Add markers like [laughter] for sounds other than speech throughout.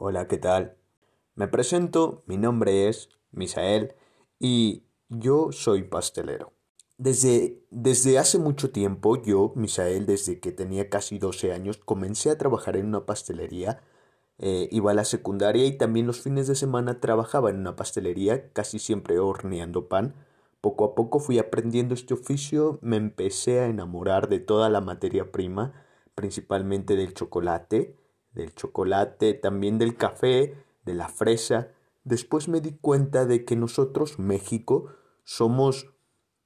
Hola, ¿qué tal? Me presento, mi nombre es Misael y yo soy pastelero. Desde, desde hace mucho tiempo, yo, Misael, desde que tenía casi 12 años, comencé a trabajar en una pastelería. Eh, iba a la secundaria y también los fines de semana trabajaba en una pastelería, casi siempre horneando pan. Poco a poco fui aprendiendo este oficio, me empecé a enamorar de toda la materia prima, principalmente del chocolate, del chocolate, también del café, de la fresa. Después me di cuenta de que nosotros, México, somos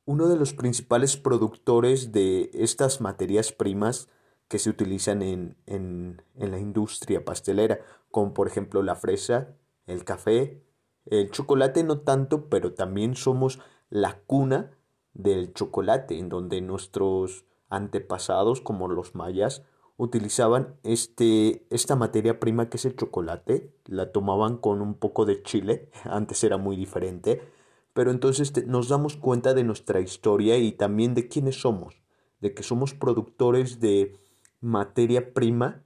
uno de los principales productores de estas materias primas que se utilizan en, en, en la industria pastelera, como por ejemplo la fresa, el café, el chocolate no tanto, pero también somos la cuna del chocolate, en donde nuestros antepasados, como los mayas, utilizaban este, esta materia prima que es el chocolate, la tomaban con un poco de chile, [laughs] antes era muy diferente, pero entonces nos damos cuenta de nuestra historia y también de quiénes somos, de que somos productores de materia prima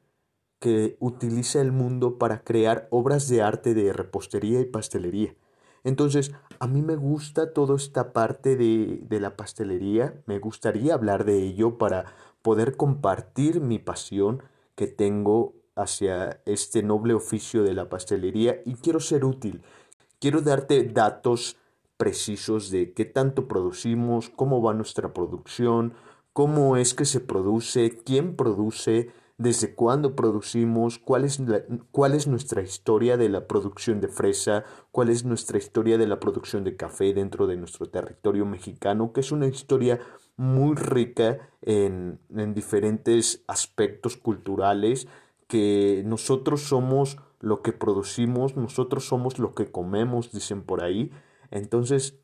que utiliza el mundo para crear obras de arte de repostería y pastelería. Entonces, a mí me gusta toda esta parte de, de la pastelería, me gustaría hablar de ello para poder compartir mi pasión que tengo hacia este noble oficio de la pastelería y quiero ser útil. Quiero darte datos precisos de qué tanto producimos, cómo va nuestra producción, cómo es que se produce, quién produce, desde cuándo producimos, cuál es, cuál es nuestra historia de la producción de fresa, cuál es nuestra historia de la producción de café dentro de nuestro territorio mexicano, que es una historia muy rica en, en diferentes aspectos culturales, que nosotros somos lo que producimos, nosotros somos lo que comemos, dicen por ahí. Entonces,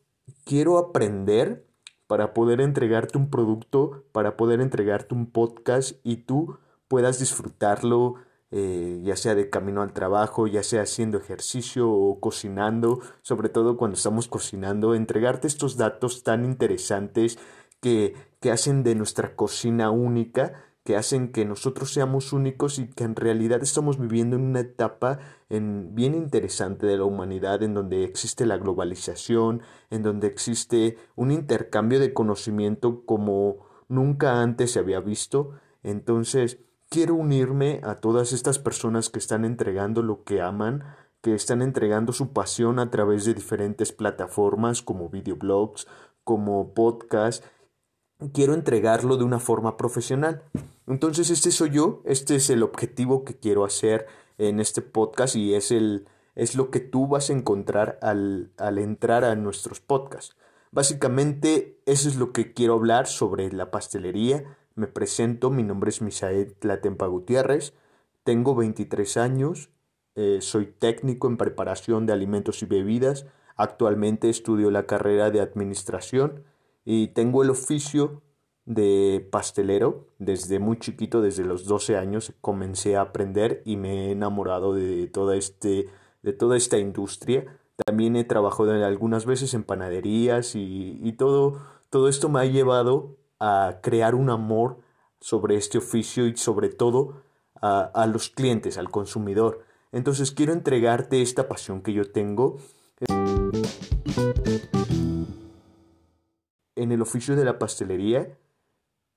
quiero aprender para poder entregarte un producto, para poder entregarte un podcast y tú puedas disfrutarlo, eh, ya sea de camino al trabajo, ya sea haciendo ejercicio o cocinando, sobre todo cuando estamos cocinando, entregarte estos datos tan interesantes que, que hacen de nuestra cocina única, que hacen que nosotros seamos únicos y que en realidad estamos viviendo en una etapa en, bien interesante de la humanidad en donde existe la globalización, en donde existe un intercambio de conocimiento como nunca antes se había visto. Entonces, quiero unirme a todas estas personas que están entregando lo que aman, que están entregando su pasión a través de diferentes plataformas como videoblogs, como podcast. Quiero entregarlo de una forma profesional. Entonces este soy yo, este es el objetivo que quiero hacer en este podcast y es, el, es lo que tú vas a encontrar al, al entrar a nuestros podcasts. Básicamente eso es lo que quiero hablar sobre la pastelería, me presento, mi nombre es Misael Tlatempa Gutiérrez, tengo 23 años, eh, soy técnico en preparación de alimentos y bebidas, actualmente estudio la carrera de administración y tengo el oficio de pastelero. Desde muy chiquito, desde los 12 años, comencé a aprender y me he enamorado de toda, este, de toda esta industria. También he trabajado algunas veces en panaderías y, y todo, todo esto me ha llevado a crear un amor sobre este oficio y sobre todo a, a los clientes, al consumidor. Entonces quiero entregarte esta pasión que yo tengo en el oficio de la pastelería.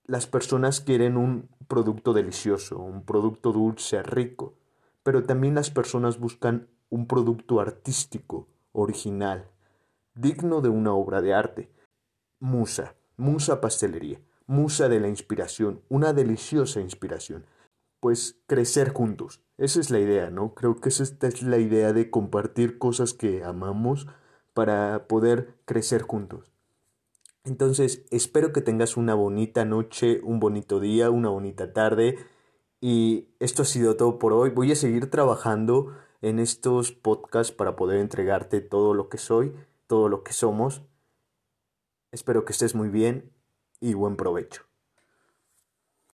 Las personas quieren un producto delicioso, un producto dulce, rico, pero también las personas buscan un producto artístico, original, digno de una obra de arte. Musa. Musa Pastelería, musa de la inspiración, una deliciosa inspiración. Pues crecer juntos, esa es la idea, ¿no? Creo que esa es la idea de compartir cosas que amamos para poder crecer juntos. Entonces, espero que tengas una bonita noche, un bonito día, una bonita tarde. Y esto ha sido todo por hoy. Voy a seguir trabajando en estos podcasts para poder entregarte todo lo que soy, todo lo que somos. Espero que estés muy bien y buen provecho.